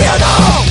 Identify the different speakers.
Speaker 1: you know